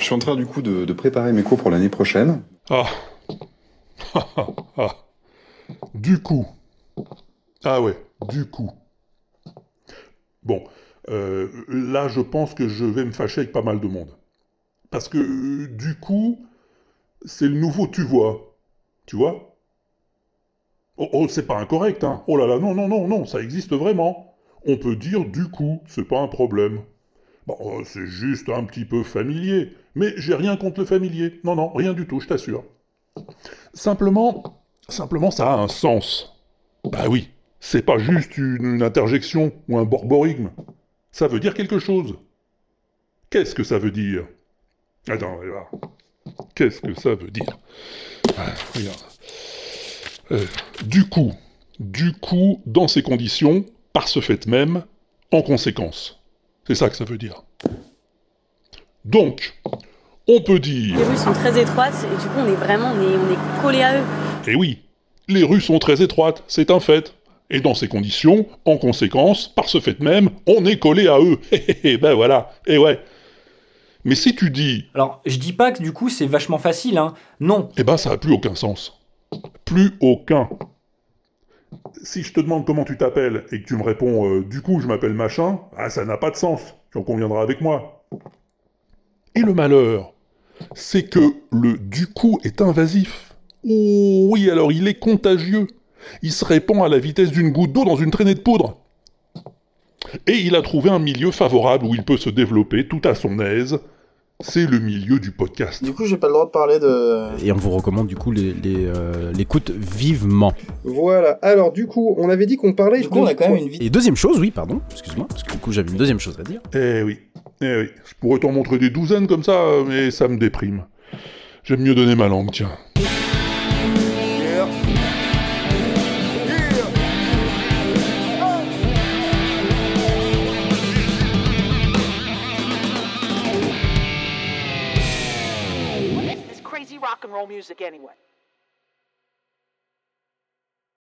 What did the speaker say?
suis en train du coup de, de préparer mes cours pour l'année prochaine. Ah. ah. Du coup. Ah ouais, du coup. Bon, euh, là je pense que je vais me fâcher avec pas mal de monde. Parce que euh, du coup, c'est le nouveau tu vois. Tu vois? Oh, oh c'est pas incorrect, hein. Oh là là, non, non, non, non, ça existe vraiment. On peut dire du coup, c'est pas un problème. Bon, euh, c'est juste un petit peu familier. Mais j'ai rien contre le familier. Non, non, rien du tout, je t'assure. Simplement, simplement, ça a un sens. Bah oui, c'est pas juste une, interjection ou un borborigme. Ça veut dire quelque chose. Qu'est-ce que ça veut dire? Attends, regarde. Qu'est-ce que ça veut dire? Ah, Regarde. Euh, du coup, du coup, dans ces conditions, par ce fait même, en conséquence. C'est ça que ça veut dire. Donc, on peut dire... Les rues sont très étroites et du coup on est vraiment on est, on est collé à eux. Eh oui, les rues sont très étroites, c'est un fait. Et dans ces conditions, en conséquence, par ce fait même, on est collé à eux. Eh ben voilà, et eh ouais. Mais si tu dis... Alors, je dis pas que du coup c'est vachement facile, hein. Non. Eh ben ça a plus aucun sens. Plus aucun. Si je te demande comment tu t'appelles et que tu me réponds euh, du coup je m'appelle machin, ah, ça n'a pas de sens. Tu en conviendras avec moi. Et le malheur, c'est que le du coup est invasif. Oh oui, alors il est contagieux. Il se répand à la vitesse d'une goutte d'eau dans une traînée de poudre. Et il a trouvé un milieu favorable où il peut se développer tout à son aise, c'est le milieu du podcast. Du coup, j'ai pas le droit de parler de. Et on vous recommande du coup euh, l'écoute vivement. Voilà. Alors, du coup, on avait dit qu'on parlait. Du coup, on a quand même une vie. Et deuxième chose, oui, pardon, excuse-moi, parce que du coup, j'avais une deuxième chose à dire. Eh oui, eh oui. Je pourrais t'en montrer des douzaines comme ça, mais ça me déprime. J'aime mieux donner ma langue, tiens.